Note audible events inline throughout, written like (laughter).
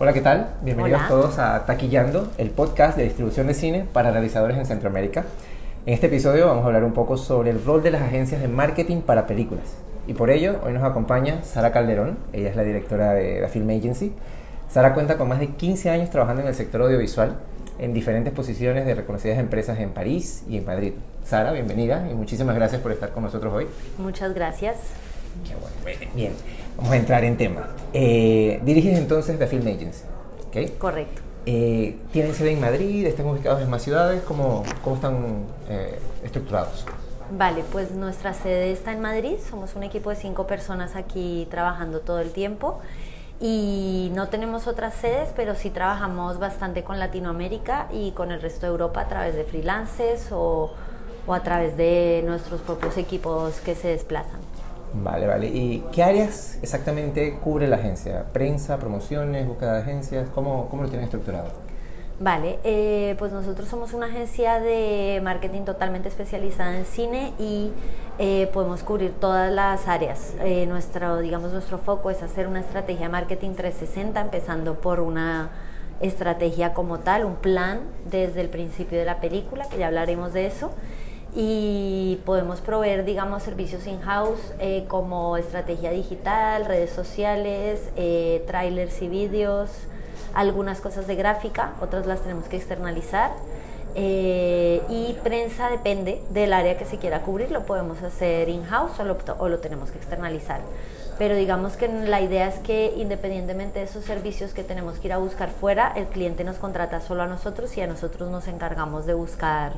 Hola, ¿qué tal? Bienvenidos Hola. todos a Taquillando, el podcast de distribución de cine para realizadores en Centroamérica. En este episodio vamos a hablar un poco sobre el rol de las agencias de marketing para películas. Y por ello, hoy nos acompaña Sara Calderón, ella es la directora de la Film Agency. Sara cuenta con más de 15 años trabajando en el sector audiovisual en diferentes posiciones de reconocidas empresas en París y en Madrid. Sara, bienvenida y muchísimas gracias por estar con nosotros hoy. Muchas gracias. Qué bueno. Bien, vamos a entrar en tema. Eh, diriges entonces The Film Agency, ¿ok? Correcto. Eh, ¿Tienen sede en Madrid? ¿Están ubicados en más ciudades? ¿Cómo, cómo están eh, estructurados? Vale, pues nuestra sede está en Madrid. Somos un equipo de cinco personas aquí trabajando todo el tiempo. Y no tenemos otras sedes, pero sí trabajamos bastante con Latinoamérica y con el resto de Europa a través de freelances o, o a través de nuestros propios equipos que se desplazan. Vale, vale. ¿Y qué áreas exactamente cubre la agencia? ¿Prensa, promociones, búsqueda de agencias? ¿Cómo, cómo lo tienen estructurado? Vale, eh, pues nosotros somos una agencia de marketing totalmente especializada en cine y eh, podemos cubrir todas las áreas. Eh, nuestro, digamos, nuestro foco es hacer una estrategia de marketing 360, empezando por una estrategia como tal, un plan desde el principio de la película, que ya hablaremos de eso. Y podemos proveer, digamos, servicios in-house eh, como estrategia digital, redes sociales, eh, trailers y vídeos, algunas cosas de gráfica, otras las tenemos que externalizar. Eh, y prensa depende del área que se quiera cubrir, lo podemos hacer in-house o lo, o lo tenemos que externalizar. Pero digamos que la idea es que independientemente de esos servicios que tenemos que ir a buscar fuera, el cliente nos contrata solo a nosotros y a nosotros nos encargamos de buscar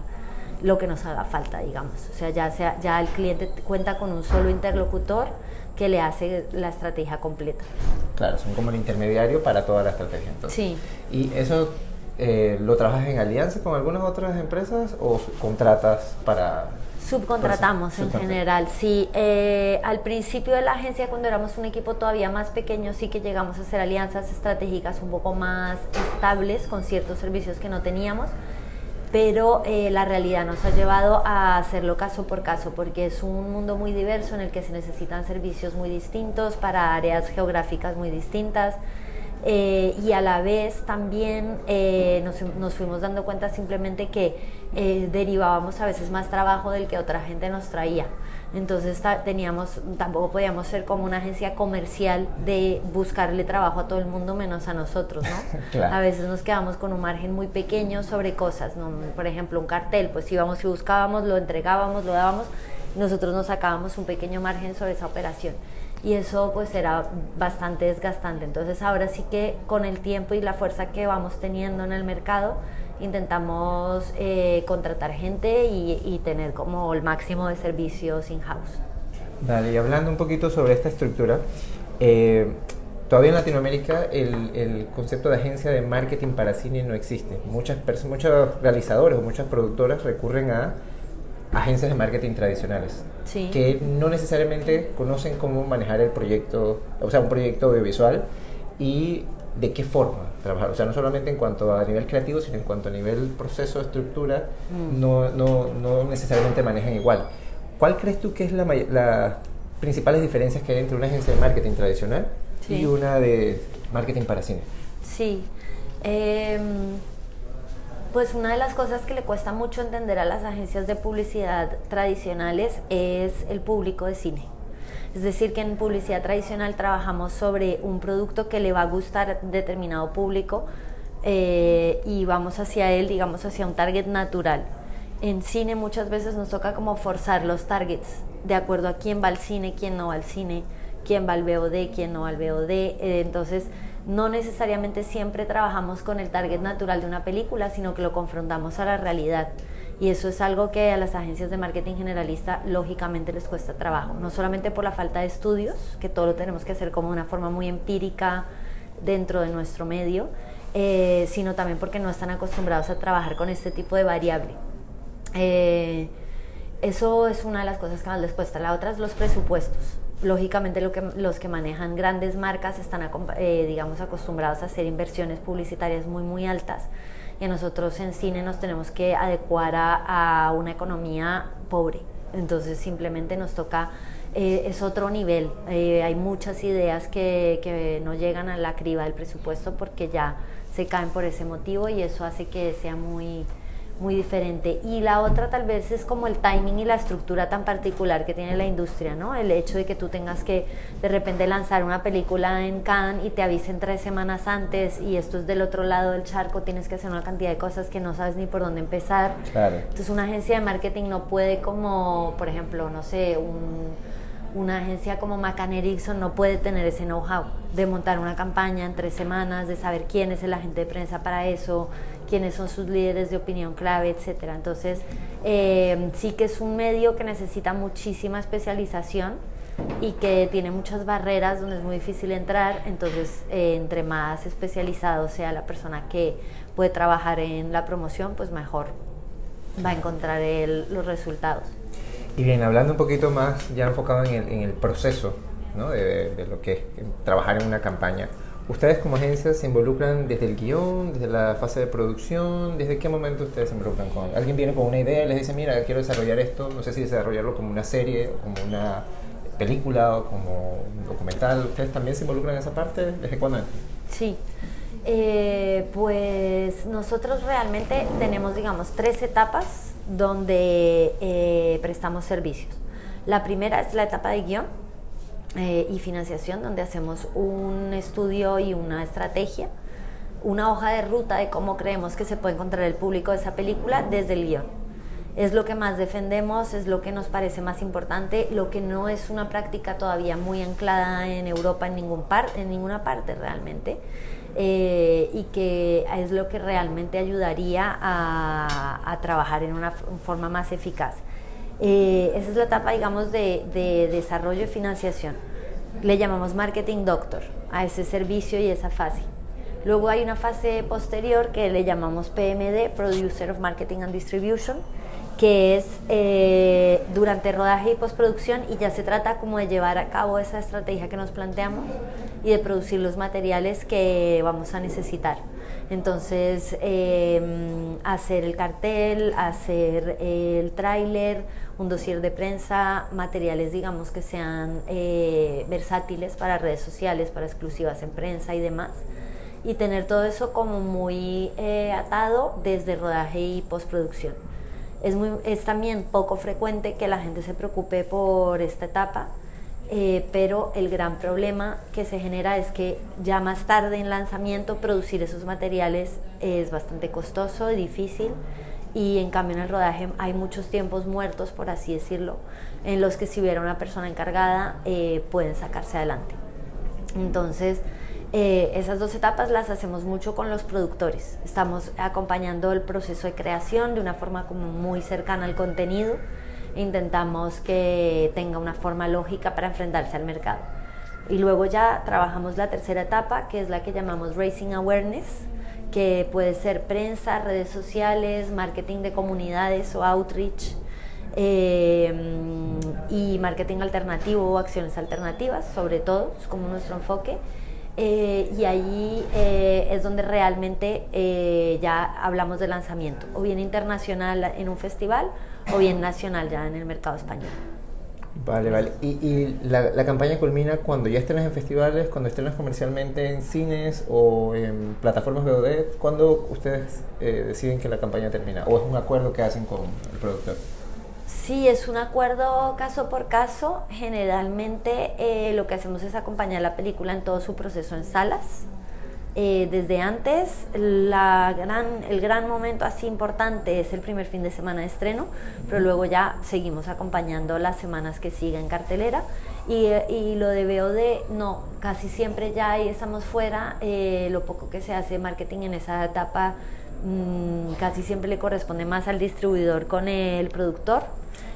lo que nos haga falta, digamos. O sea, ya, sea, ya el cliente cuenta con un solo interlocutor que le hace la estrategia completa. Claro, son como el intermediario para toda la estrategia. Entonces. Sí. ¿Y eso eh, lo trabajas en alianza con algunas otras empresas o contratas para...? Subcontratamos en Subcontra- general, sí. Eh, al principio de la agencia, cuando éramos un equipo todavía más pequeño, sí que llegamos a hacer alianzas estratégicas un poco más estables con ciertos servicios que no teníamos, pero eh, la realidad nos ha llevado a hacerlo caso por caso, porque es un mundo muy diverso en el que se necesitan servicios muy distintos para áreas geográficas muy distintas. Eh, y a la vez también eh, nos, fuimos dando cuenta simplemente que eh, derivábamos a veces más trabajo del que otra gente nos traía. Entonces teníamos, tampoco podíamos ser como una agencia comercial de buscarle trabajo a todo el mundo menos a nosotros, ¿no? (laughs) Claro. A veces nos quedamos con un margen muy pequeño sobre cosas, ¿no? Por ejemplo, un cartel, pues íbamos y buscábamos, lo entregábamos, lo dábamos, nosotros nos sacábamos un pequeño margen sobre esa operación y eso pues era bastante desgastante. Entonces ahora sí que con el tiempo y la fuerza que vamos teniendo en el mercado intentamos eh, contratar gente y, y tener como el máximo de servicios in-house. Vale, y hablando un poquito sobre esta estructura, eh, todavía en Latinoamérica el, el concepto de agencia de marketing para cine no existe. Muchas muchos realizadores o muchas productoras recurren a agencias de marketing tradicionales Sí. que no necesariamente conocen cómo manejar el proyecto, o sea, un proyecto audiovisual y de qué forma trabajar. O sea, no solamente en cuanto a nivel creativo, sino en cuanto a nivel proceso, estructura, no, no, no necesariamente manejan igual. ¿Cuál crees tú que es la las principales diferencias que hay entre una agencia de marketing tradicional Sí. y una de marketing para cine? Sí. Em, pues una de las cosas que le cuesta mucho entender a las agencias de publicidad tradicionales es el público de cine. Es decir, que en publicidad tradicional trabajamos sobre un producto que le va a gustar a determinado público eh, y vamos hacia él, digamos, hacia un target natural. En cine muchas veces nos toca como forzar los targets de acuerdo a quién va al cine, quién no va al cine, quién va al VOD, quién no va al VOD. Eh, entonces, no necesariamente siempre trabajamos con el target natural de una película, sino que lo confrontamos a la realidad. Y eso es algo que a las agencias de marketing generalista lógicamente les cuesta trabajo, no solamente por la falta de estudios, que todo lo tenemos que hacer como de una forma muy empírica dentro de nuestro medio, eh, sino también porque no están acostumbrados a trabajar con este tipo de variable. Eh, eso es una de las cosas que más les cuesta. La otra es los presupuestos. Lógicamente lo que, los que manejan grandes marcas están eh, digamos, acostumbrados a hacer inversiones publicitarias muy muy altas y nosotros en cine nos tenemos que adecuar a, a una economía pobre. Entonces simplemente nos toca eh, es otro nivel. Eh, hay muchas ideas que, que no llegan a la criba del presupuesto porque ya se caen por ese motivo y eso hace que sea muy muy diferente. Y la otra tal vez es como el timing y la estructura tan particular que tiene la industria, ¿no? El hecho de que tú tengas que de repente lanzar una película en Cannes y te avisen tres semanas antes y esto es del otro lado del charco, tienes que hacer una cantidad de cosas que no sabes ni por dónde empezar. Claro. Entonces una agencia de marketing no puede como, por ejemplo, no sé, un una agencia como McCann Erickson no puede tener ese know-how de montar una campaña en tres semanas, de saber quién es el agente de prensa para eso, quiénes son sus líderes de opinión clave, etcétera. Entonces, eh, sí que es un medio que necesita muchísima especialización y que tiene muchas barreras donde es muy difícil entrar. Entonces, eh, entre más especializado sea la persona que puede trabajar en la promoción, pues mejor va a encontrar los resultados. Y bien, hablando un poquito más, ya enfocado en el, en el proceso ¿no? de, de, lo que es trabajar en una campaña. ¿Ustedes como agencia se involucran desde el guion, desde la fase de producción? ¿Desde qué momento ustedes se involucran con alguien? viene con una idea y les dice, mira, quiero desarrollar esto, no sé si desarrollarlo como una serie, como una película o como un documental. ¿Ustedes también se involucran en esa parte? ¿Desde cuándo? Sí. Eh, pues nosotros realmente tenemos, digamos, tres etapas donde eh, prestamos servicios. La primera es la etapa de guion, eh, y financiación, donde hacemos un estudio y una estrategia, una hoja de ruta de cómo creemos que se puede encontrar el público de esa película desde el guion. Es lo que más defendemos, es lo que nos parece más importante, lo que no es una práctica todavía muy anclada en Europa en, ningún par, en ninguna parte realmente. Eh, y que es lo que realmente ayudaría a, trabajar en una forma más eficaz. Eh, esa es la etapa, digamos, de, de desarrollo y financiación. Le llamamos marketing doctor a ese servicio y esa fase. Luego hay una fase posterior que le llamamos PMD, Producer of Marketing and Distribution, que es eh, durante rodaje y postproducción y ya se trata como de llevar a cabo esa estrategia que nos planteamos y de producir los materiales que vamos a necesitar. Entonces, em, hacer el cartel, hacer el tráiler, un dossier de prensa, materiales, digamos, que sean eh, versátiles para redes sociales, para exclusivas en prensa y demás. Y tener todo eso como muy eh, atado desde rodaje y postproducción. Es, muy, es también poco frecuente que la gente se preocupe por esta etapa eh, pero el gran problema que se genera es que ya más tarde en lanzamiento producir esos materiales es bastante costoso y difícil y en cambio en el rodaje hay muchos tiempos muertos, por así decirlo, en los que si hubiera una persona encargada eh, pueden sacarse adelante. Entonces, eh, esas dos etapas las hacemos mucho con los productores. Estamos acompañando el proceso de creación de una forma como muy cercana al contenido intentamos que tenga una forma lógica para enfrentarse al mercado. Y luego ya trabajamos la tercera etapa, que es la que llamamos Racing Awareness, que puede ser prensa, redes sociales, marketing de comunidades o outreach, eh, y marketing alternativo o acciones alternativas, sobre todo, es como nuestro enfoque. Eh, y ahí eh, es donde realmente ya hablamos de lanzamiento, o bien internacional en un festival, o bien nacional ya en el mercado español. Vale, vale. ¿Y, y la, la, campaña culmina cuando ya estrenas en festivales, cuando estrenas comercialmente en cines o en plataformas VOD? ¿Cuándo ustedes eh, deciden que la campaña termina? ¿O es un acuerdo que hacen con el productor? Sí, es un acuerdo caso por caso. Generalmente eh, lo que hacemos es acompañar la película en todo su proceso en salas. Eh, desde antes. La gran, el gran momento así importante es el primer fin de semana de estreno, pero luego ya seguimos acompañando las semanas que siguen cartelera. Y, y, lo de BOD, no, casi siempre ya ahí estamos fuera. Eh, lo poco que se hace marketing en esa etapa mmm, casi siempre le corresponde más al distribuidor con el productor.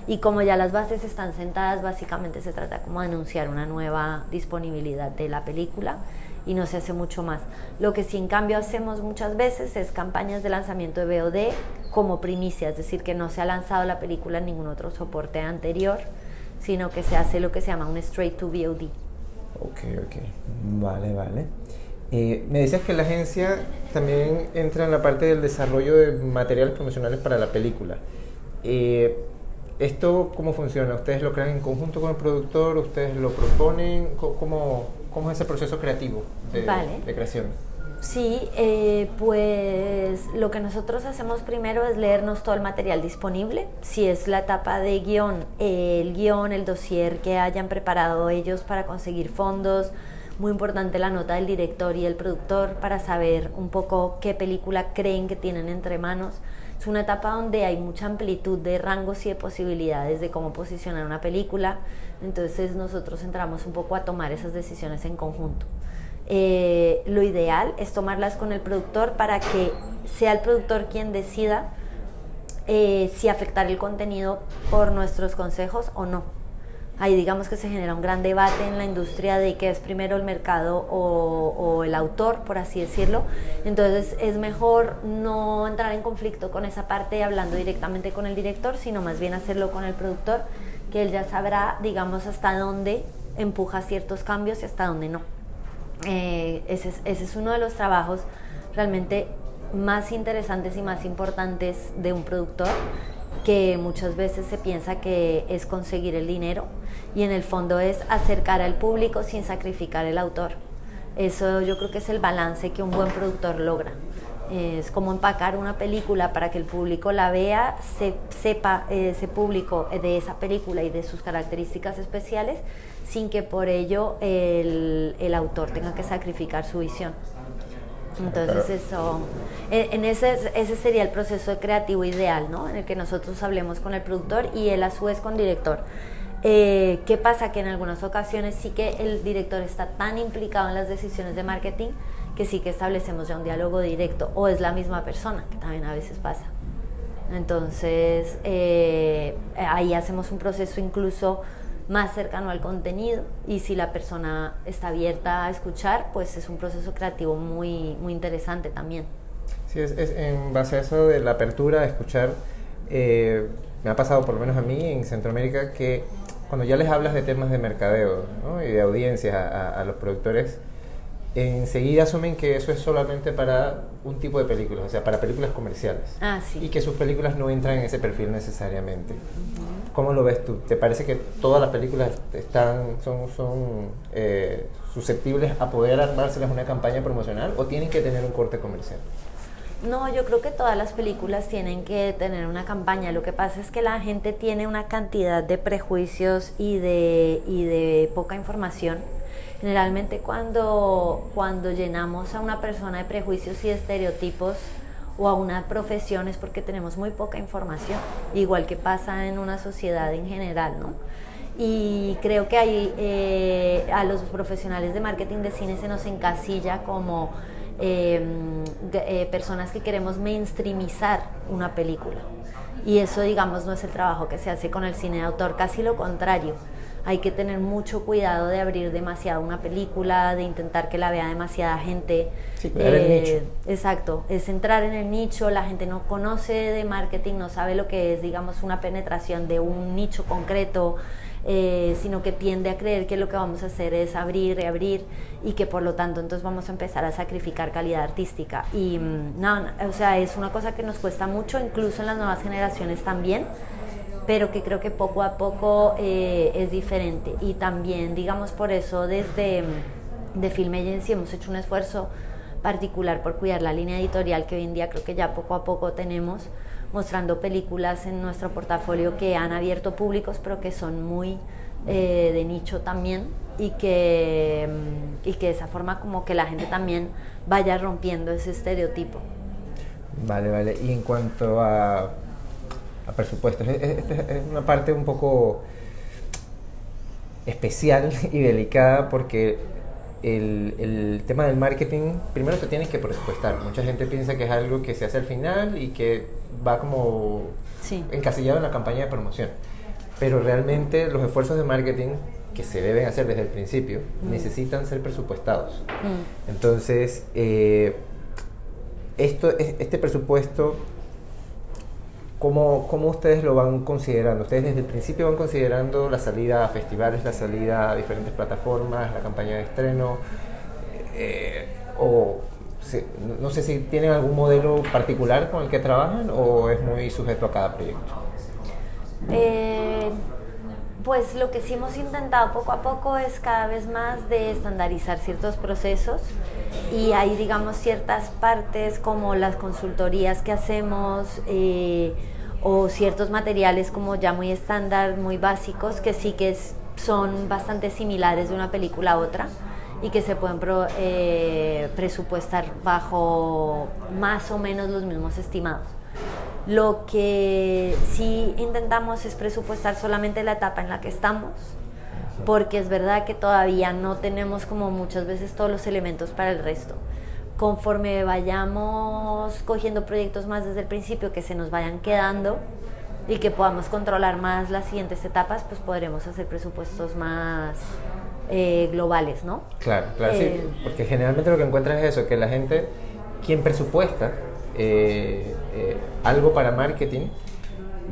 Y como ya las bases están sentadas, básicamente se trata como de anunciar una nueva disponibilidad de la película y no se hace mucho más. Lo que sí en cambio hacemos muchas veces es campañas de lanzamiento de VOD como primicia, es decir, que no se ha lanzado la película en ningún otro soporte anterior, sino que se hace lo que se llama un straight to VOD. Ok, ok, vale, vale. Eh, me decías que la agencia también entra en la parte del desarrollo de materiales promocionales para la película. Eh, ¿Esto cómo funciona? ¿Ustedes lo crean en conjunto con el productor? ¿Ustedes lo proponen? ¿Cómo, cómo es ese proceso creativo de, de creación? Sí, eh, pues lo que nosotros hacemos primero es leernos todo el material disponible. Si es la etapa de guion, el guion, el dossier que hayan preparado ellos para conseguir fondos. Muy importante la nota del director y el productor para saber un poco qué película creen que tienen entre manos. Es una etapa donde hay mucha amplitud de rangos y de posibilidades de cómo posicionar una película. Entonces nosotros entramos un poco a tomar esas decisiones en conjunto. Eh, lo ideal es tomarlas con el productor para que sea el productor quien decida eh, si afectar el contenido por nuestros consejos o no. Ahí digamos que se genera un gran debate en la industria de qué es primero el mercado o, el autor, por así decirlo. Entonces es mejor no entrar en conflicto con esa parte hablando directamente con el director, sino más bien hacerlo con el productor, que él ya sabrá, digamos, hasta dónde empuja ciertos cambios y hasta dónde no. Eh, ese, es, uno de los trabajos realmente más interesantes y más importantes de un productor que muchas veces se piensa que es conseguir el dinero y en el fondo es acercar al público sin sacrificar el autor. Eso yo creo que es el balance que un buen productor logra. Es como empacar una película para que el público la vea, se, sepa ese público de esa película y de sus características especiales sin que por ello el, el autor tenga que sacrificar su visión. Entonces eso, en ese, ese sería el proceso creativo ideal, ¿no? En el que nosotros hablemos con el productor y él a su vez con director. Eh, ¿Qué pasa? Que en algunas ocasiones sí que el director está tan implicado en las decisiones de marketing que sí que establecemos ya un diálogo directo o es la misma persona, que también a veces pasa. Entonces eh, ahí hacemos un proceso incluso más cercano al contenido y si la persona está abierta a escuchar, pues es un proceso creativo muy, muy interesante también. Sí, es, en base a eso de la apertura a escuchar, eh, me ha pasado por lo menos a mí en Centroamérica que cuando ya les hablas de temas de mercadeo y de audiencias a, a los productores, enseguida asumen que eso es solamente para un tipo de películas, o sea, para películas comerciales. Ah, sí. Y que sus películas no entran en ese perfil necesariamente. ¿Cómo lo ves tú? ¿Te parece que todas las películas están, son, son eh, susceptibles a poder armárselas una campaña promocional o tienen que tener un corte comercial? No, yo creo que todas las películas tienen que tener una campaña. Lo que pasa es que la gente tiene una cantidad de prejuicios y de, y de poca información Generalmente cuando, cuando llenamos a una persona de prejuicios y estereotipos o a una profesión es porque tenemos muy poca información, igual que pasa en una sociedad en general, ¿no? Y creo que ahí eh, a los profesionales de marketing de cine se nos encasilla como em, eh, personas que queremos mainstreamizar una película. Y eso, digamos, no es el trabajo que se hace con el cine de autor, casi lo contrario hay que tener mucho cuidado de abrir demasiado una película, de intentar que la vea demasiada gente. Sí, el nicho. Eh, exacto, es entrar en el nicho, la gente no conoce de marketing, no sabe lo que es, digamos, una penetración de un nicho concreto. Eh, sino que tiende a creer que lo que vamos a hacer es abrir, reabrir y que por lo tanto entonces vamos a empezar a sacrificar calidad artística. Y mm, no, o sea, es una cosa que nos cuesta mucho, incluso en las nuevas generaciones también pero que creo que poco a poco eh, es diferente. Y también, digamos, por eso desde mm, de Film Agency hemos hecho un esfuerzo particular por cuidar la línea editorial que hoy en día creo que ya poco a poco tenemos, mostrando películas en nuestro portafolio que han abierto públicos, pero que son muy eh, de nicho también y que, mm, y que de esa forma como que la gente también vaya rompiendo ese estereotipo. Vale, vale. Y en cuanto a a presupuestos. Esta es una parte un poco especial (laughs) y delicada porque el, el, tema del marketing, primero se tiene que presupuestar. Mucha gente piensa que es algo que se hace al final y que va como encasillado en la campaña de promoción. Pero realmente los esfuerzos de marketing que se deben hacer desde el principio mm. necesitan ser presupuestados. Mm. Entonces, eh, esto, este presupuesto ¿Cómo, ¿Cómo, ustedes lo van considerando? ¿Ustedes desde el principio van considerando la salida a festivales, la salida a diferentes plataformas, la campaña de estreno? Eh, o no sé si tienen algún modelo particular con el que trabajan o es muy sujeto a cada proyecto. Eh, pues lo que sí hemos intentado poco a poco es cada vez más de estandarizar ciertos procesos y hay digamos ciertas partes como las consultorías que hacemos eh, o ciertos materiales como ya muy estándar, muy básicos que sí que son bastante similares de una película a otra y que se pueden eh, presupuestar bajo más o menos los mismos estimados. Lo que sí intentamos es presupuestar solamente la etapa en la que estamos, porque es verdad que todavía no tenemos como muchas veces todos los elementos para el resto. Conforme vayamos cogiendo proyectos más desde el principio, que se nos vayan quedando y que podamos controlar más las siguientes etapas, pues podremos hacer presupuestos más eh, globales, ¿no? Claro, claro, sí, eh, porque generalmente lo que encuentras es eso, que la gente, quien presupuesta, eh, eh, algo para marketing,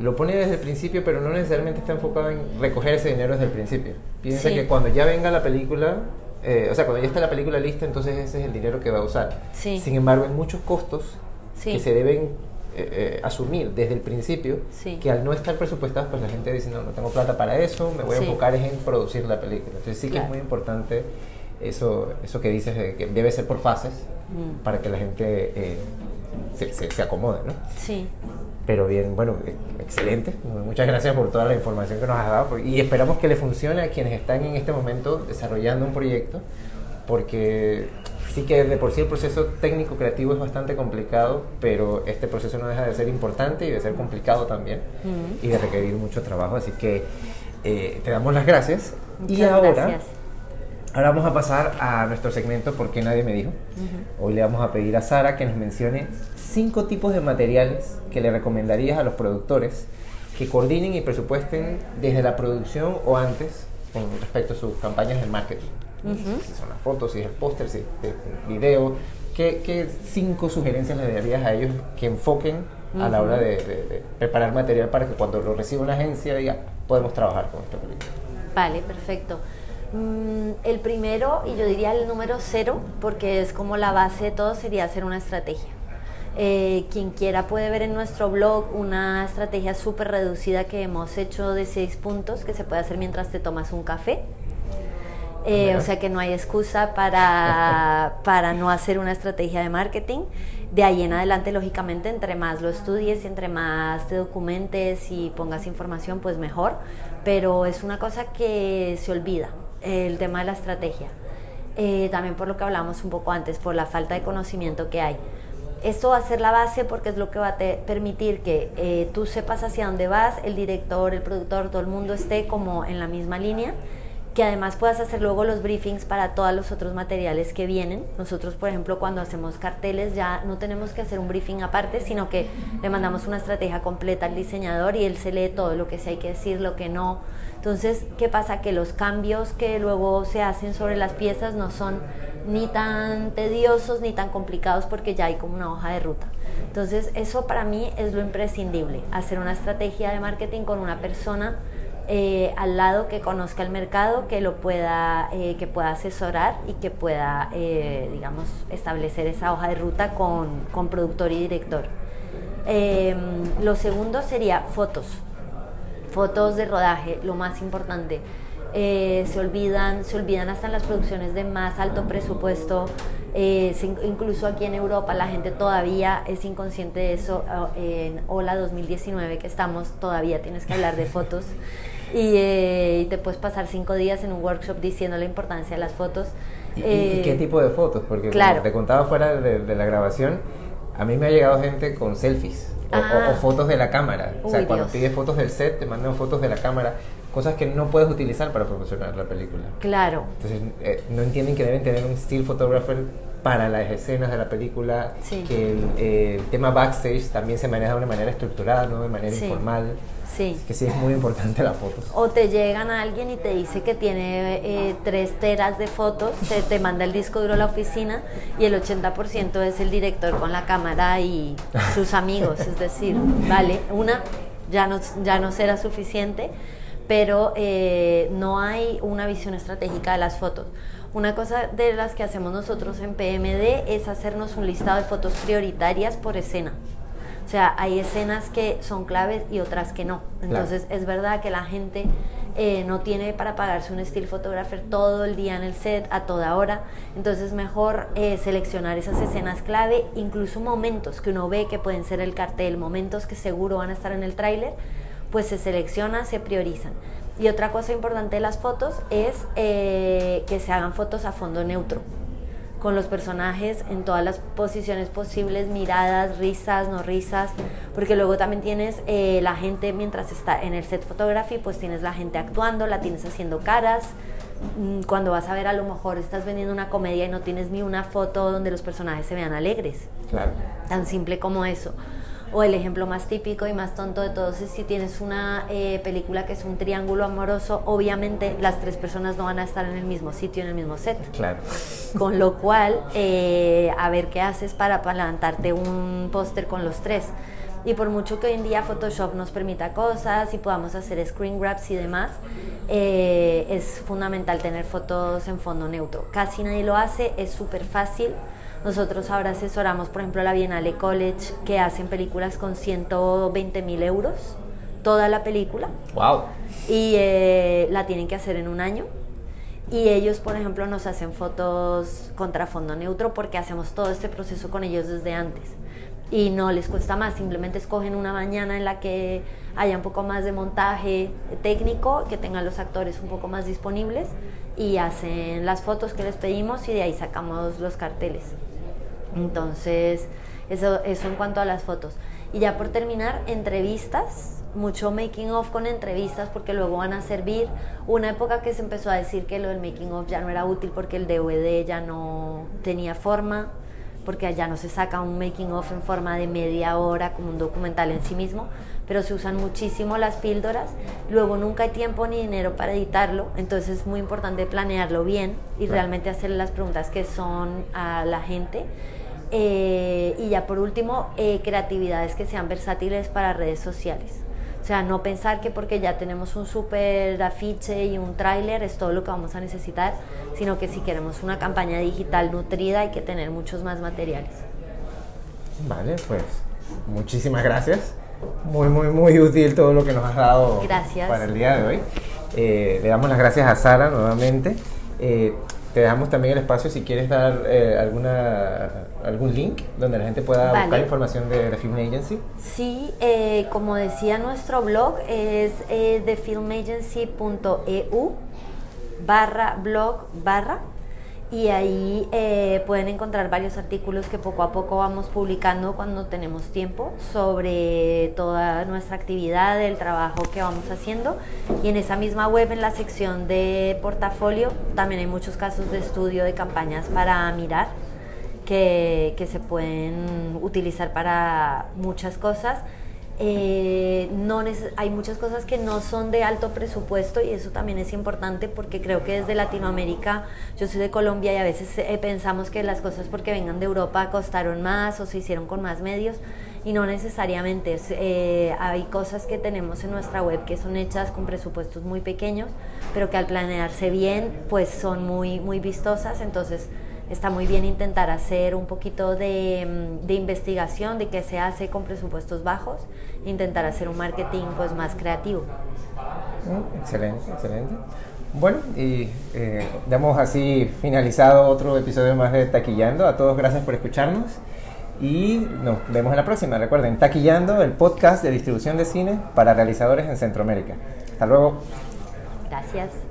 lo pone desde el principio, pero no necesariamente está enfocado en recoger ese dinero desde el principio. Piensa que cuando ya venga la película, eh, o sea, cuando ya está la película lista, entonces ese es el dinero que va a usar. Sin embargo, hay muchos costos que se deben asumir desde el principio, que al no estar presupuestados, pues la gente dice, no, no tengo plata para eso, me voy a enfocar en producir la película. Entonces sí que es muy importante eso, eso que dices, que debe ser por fases, mm. para que la gente se, se, acomode, ¿no? Sí. Pero bien, bueno, eh, excelente. Muchas gracias por toda la información que nos has dado y esperamos que le funcione a quienes están en este momento desarrollando un proyecto, porque sí que de por sí el proceso técnico creativo es bastante complicado, pero este proceso no deja de ser importante y de ser complicado también y de requerir mucho trabajo. Así que eh, te damos las gracias. Muchas y ahora, gracias. Ahora vamos a pasar a nuestro segmento porque nadie me dijo. Hoy le vamos a pedir a Sara que nos mencione cinco tipos de materiales que le recomendarías a los productores que coordinen y presupuesten desde la producción o antes con respecto a sus campañas de marketing. Si son las fotos, si es el póster, si es el video. ¿Qué, cinco sugerencias le darías a ellos que enfoquen a la hora de, preparar material para que cuando lo reciba una agencia diga, podemos trabajar con esta película? Vale, perfecto. Mm, el primero, y yo diría el número cero, porque es como la base de todo, sería hacer una estrategia. Eh, quien quiera puede ver en nuestro blog una estrategia súper reducida que hemos hecho de seis puntos que se puede hacer mientras te tomas un café. Eh, o sea que no hay excusa para, (laughs) para no hacer una estrategia de marketing. De ahí en adelante, lógicamente, entre más lo estudies y entre más te documentes y pongas información, pues mejor. Pero es una cosa que se olvida el tema de la estrategia. Eh, también por lo que hablamos un poco antes, por la falta de conocimiento que hay. Esto va a ser la base porque es lo que va a permitir que eh, tú sepas hacia dónde vas, el director, el productor, todo el mundo esté como en la misma línea que además puedas hacer luego los briefings para todos los otros materiales que vienen. Nosotros, por ejemplo, cuando hacemos carteles ya no tenemos que hacer un briefing aparte, sino que le mandamos una estrategia completa al diseñador y él se lee todo lo que se hay que decir, lo que no. Entonces, ¿qué pasa? Que los cambios que luego se hacen sobre las piezas no son ni tan tediosos ni tan complicados porque ya hay como una hoja de ruta. Entonces, eso para mí es lo imprescindible, hacer una estrategia de marketing con una persona eh, al lado que conozca el mercado, que lo pueda, eh, que pueda asesorar y que pueda, eh, digamos, establecer esa hoja de ruta con, con productor y director. Em, lo segundo sería fotos, fotos de rodaje, lo más importante. se olvidan, se olvidan hasta en las producciones de más alto presupuesto. incluso aquí en Europa la gente todavía es inconsciente de eso. En Hola 2019 que estamos, todavía tienes que hablar de fotos. Eh, y, te puedes pasar cinco días en un workshop diciendo la importancia de las fotos. ¿Y, qué eh, tipo de fotos? Porque como te contaba fuera de, la grabación, a mí me ha llegado gente con selfies o, ah. fotos de la cámara. o sea, cuando pides fotos del set, te mandan fotos de la cámara, cosas que no puedes utilizar para promocionar la película. Claro. Entonces, eh, no entienden que deben tener un still photographer para las escenas de la película, que el, tema backstage también se maneja de una manera estructurada, no de manera informal. Sí. que sí es muy importante las fotos. O te llegan a alguien y te dice que tiene eh, tres teras de fotos, te, te manda el disco duro a la oficina y el 80% es el director con la cámara y sus amigos. es decir, vale, una ya no, ya no será suficiente, pero eh, no hay una visión estratégica de las fotos. Una cosa de las que hacemos nosotros en PMD es hacernos un listado de fotos prioritarias por escena O sea, hay escenas que son claves y otras que no. Entonces es verdad que la gente eh, no tiene para pagarse un still photographer todo el día en el set, a toda hora. Entonces es mejor eh, seleccionar esas escenas clave, incluso momentos que uno ve que pueden ser el cartel, momentos que seguro van a estar en el tráiler, pues se seleccionan, se priorizan. Y otra cosa importante de las fotos es eh, que se hagan fotos a fondo neutro con los personajes en todas las posiciones posibles, miradas, risas, no risas, porque luego también tienes eh, la gente mientras está en el set photography, pues tienes la gente actuando, la tienes haciendo caras. Mm, cuando vas a ver, a lo mejor estás vendiendo una comedia y no tienes ni una foto donde los personajes se vean alegres. Claro. Tan simple como eso. O el ejemplo más típico y más tonto de todos es si tienes una eh, película que es un triángulo amoroso, obviamente las tres personas no van a estar en el mismo sitio, en el mismo set. Claro. Con lo cual, eh, a ver qué haces para, levantarte un póster con los tres. Y por mucho que hoy en día Photoshop nos permita cosas y podamos hacer screen grabs y demás, eh, es fundamental tener fotos en fondo neutro. Casi nadie lo hace, es súper fácil nosotros ahora asesoramos, por ejemplo, la Bienale College, que hacen películas con 120 mil euros, toda la película. ¡Wow! Y eh, la tienen que hacer en un año. Y ellos, por ejemplo, nos hacen fotos contra fondo neutro porque hacemos todo este proceso con ellos desde antes. Y no les cuesta más, simplemente escogen una mañana en la que haya un poco más de montaje técnico, que tengan los actores un poco más disponibles y hacen las fotos que les pedimos y de ahí sacamos los carteles. Entonces, eso, eso en cuanto a las fotos. Y ya por terminar, entrevistas, mucho making of con entrevistas porque luego van a servir. Una época que se empezó a decir que lo del making of ya no era útil porque el DVD ya no tenía forma, porque ya no se saca un making of en forma de media hora como un documental en sí mismo, pero se usan muchísimo las píldoras. Luego nunca hay tiempo ni dinero para editarlo, entonces es muy importante planearlo bien y realmente hacerle las preguntas que son a la gente eh, y ya por último, eh, creatividades que sean versátiles para redes sociales. O sea, no pensar que porque ya tenemos un super afiche y un tráiler es todo lo que vamos a necesitar, sino que si queremos una campaña digital nutrida hay que tener muchos más materiales. Vale, pues muchísimas gracias. Muy, muy, muy útil todo lo que nos has dado para el día de hoy. Eh, le damos las gracias a Sara nuevamente. Te dejamos también el espacio si quieres dar eh, alguna, algún link donde la gente pueda buscar información de The Film Agency. Sí, eh, como decía nuestro blog, es eh, thefilmagency.eu barra blog barra y ahí eh, pueden encontrar varios artículos que poco a poco vamos publicando cuando tenemos tiempo sobre toda nuestra actividad, el trabajo que vamos haciendo. Y en esa misma web en la sección de portafolio también hay muchos casos de estudio de campañas para mirar que, que se pueden utilizar para muchas cosas eh, no hay muchas cosas que no son de alto presupuesto y eso también es importante porque creo que desde Latinoamérica, yo soy de Colombia y a veces eh, pensamos que las cosas porque vengan de Europa costaron más o se hicieron con más medios y no necesariamente. Eh, hay cosas que tenemos en nuestra web que son hechas con presupuestos muy pequeños, pero que al planearse bien pues son muy, muy vistosas, entonces está muy bien intentar hacer un poquito de, mm, de, investigación de qué se hace con presupuestos bajos, intentar hacer un marketing pues más creativo. Mm, excelente, excelente. Bueno, y eh, damos así finalizado otro episodio más de Taquillando. A todos gracias por escucharnos y nos vemos en la próxima. Recuerden, Taquillando, el podcast de distribución de cine para realizadores en Centroamérica. Hasta luego. Gracias.